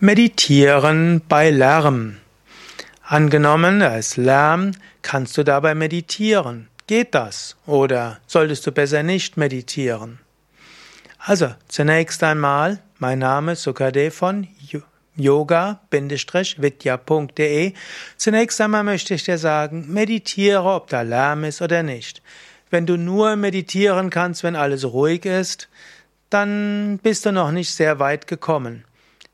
Meditieren bei Lärm. Angenommen, da ist Lärm, kannst du dabei meditieren? Geht das? Oder solltest du besser nicht meditieren? Also, zunächst einmal, mein Name ist Sukadev von yoga-vidya.de. Zunächst einmal möchte ich dir sagen, meditiere, ob da Lärm ist oder nicht. Wenn du nur meditieren kannst, wenn alles ruhig ist, dann bist du noch nicht sehr weit gekommen.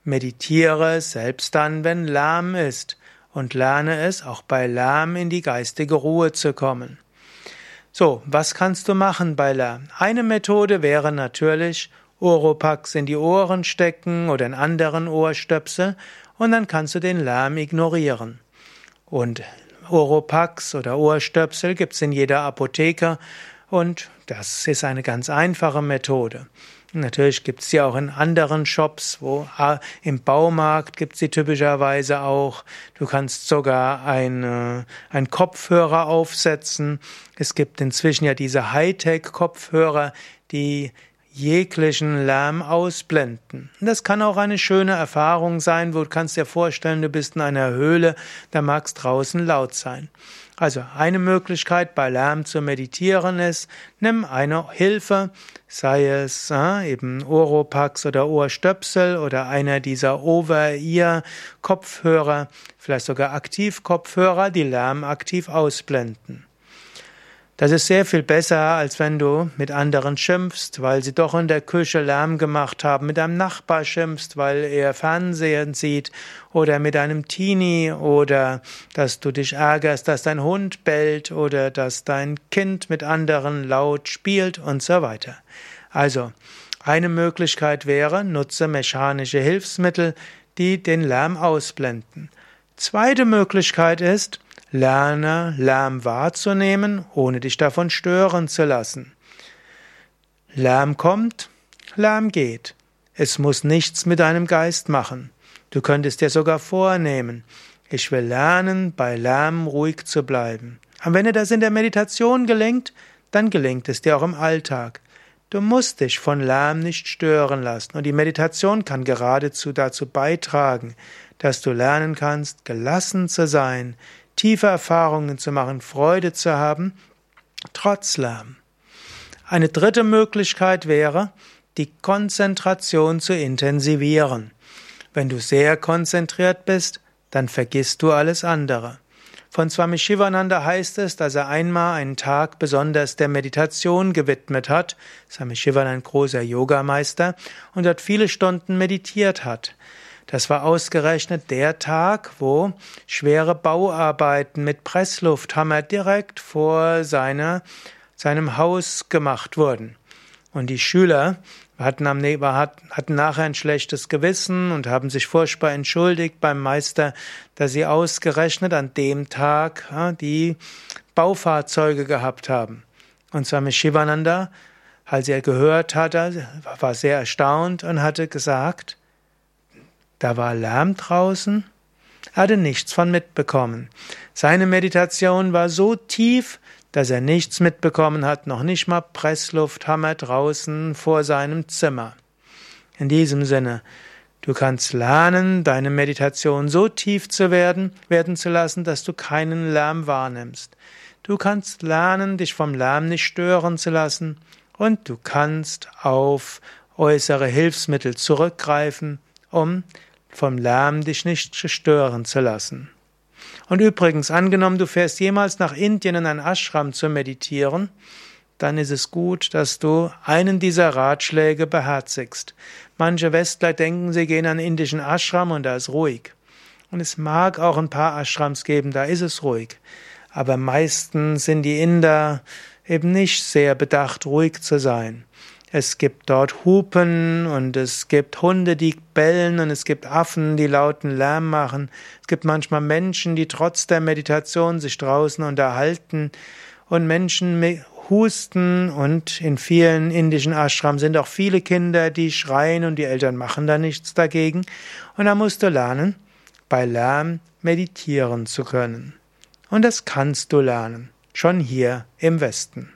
Meditiere selbst dann, wenn Lärm ist, und lerne es, auch bei Lärm in die geistige Ruhe zu kommen. So, was kannst du machen bei Lärm? Eine Methode wäre natürlich, Oropax in die Ohren stecken oder in anderen Ohrstöpsel und dann kannst du den Lärm ignorieren. Und Oropax oder Ohrstöpsel gibt's in jeder Apotheke und das ist eine ganz einfache Methode. Natürlich gibt es sie auch in anderen Shops, wo ah, im Baumarkt gibt es sie typischerweise auch. Du kannst sogar ein, ein Kopfhörer aufsetzen. Es gibt inzwischen ja diese Hightech-Kopfhörer, die jeglichen Lärm ausblenden. Das kann auch eine schöne Erfahrung sein, wo du kannst dir vorstellen, du bist in einer Höhle, da mag es draußen laut sein. Also eine Möglichkeit bei Lärm zu meditieren ist, nimm eine Hilfe, sei es äh, eben Oropax oder Ohrstöpsel oder einer dieser Over-Ear-Kopfhörer, vielleicht sogar Aktivkopfhörer, die Lärm aktiv ausblenden. Das ist sehr viel besser, als wenn du mit anderen schimpfst, weil sie doch in der Küche Lärm gemacht haben, mit einem Nachbar schimpfst, weil er Fernsehen sieht, oder mit einem Teenie, oder dass du dich ärgerst, dass dein Hund bellt, oder dass dein Kind mit anderen laut spielt und so weiter. Also, eine Möglichkeit wäre, nutze mechanische Hilfsmittel, die den Lärm ausblenden. Zweite Möglichkeit ist, Lerne Lärm wahrzunehmen, ohne dich davon stören zu lassen. Lärm kommt, Lärm geht. Es muss nichts mit deinem Geist machen. Du könntest dir sogar vornehmen, ich will lernen, bei Lärm ruhig zu bleiben. Und wenn dir das in der Meditation gelingt, dann gelingt es dir auch im Alltag. Du musst dich von Lärm nicht stören lassen und die Meditation kann geradezu dazu beitragen, dass du lernen kannst, gelassen zu sein, tiefe Erfahrungen zu machen, Freude zu haben, trotz Lärm. Eine dritte Möglichkeit wäre, die Konzentration zu intensivieren. Wenn du sehr konzentriert bist, dann vergisst du alles andere. Von Swami Shivananda heißt es, dass er einmal einen Tag besonders der Meditation gewidmet hat. Swami Shivananda ein großer Yogameister und dort viele Stunden meditiert hat. Das war ausgerechnet der Tag, wo schwere Bauarbeiten mit Presslufthammer direkt vor seiner, seinem Haus gemacht wurden. Und die Schüler hatten, am, hatten nachher ein schlechtes Gewissen und haben sich furchtbar entschuldigt beim Meister, dass sie ausgerechnet an dem Tag die Baufahrzeuge gehabt haben. Und Swami Shivananda, als er gehört hatte, war sehr erstaunt und hatte gesagt, da war Lärm draußen. Er hatte nichts von mitbekommen. Seine Meditation war so tief, dass er nichts mitbekommen hat, noch nicht mal Presslufthammer draußen vor seinem Zimmer. In diesem Sinne, du kannst lernen, deine Meditation so tief zu werden, werden zu lassen, dass du keinen Lärm wahrnimmst. Du kannst lernen, dich vom Lärm nicht stören zu lassen, und du kannst auf äußere Hilfsmittel zurückgreifen, um vom Lärm dich nicht stören zu lassen. Und übrigens, angenommen, du fährst jemals nach Indien in ein Ashram zu meditieren, dann ist es gut, dass du einen dieser Ratschläge beherzigst. Manche Westler denken, sie gehen an einen indischen Ashram und da ist ruhig. Und es mag auch ein paar Ashrams geben, da ist es ruhig. Aber meistens sind die Inder eben nicht sehr bedacht, ruhig zu sein. Es gibt dort Hupen und es gibt Hunde, die bellen und es gibt Affen, die lauten Lärm machen. Es gibt manchmal Menschen, die trotz der Meditation sich draußen unterhalten und Menschen husten und in vielen indischen Ashrams sind auch viele Kinder, die schreien und die Eltern machen da nichts dagegen. Und da musst du lernen, bei Lärm meditieren zu können. Und das kannst du lernen, schon hier im Westen.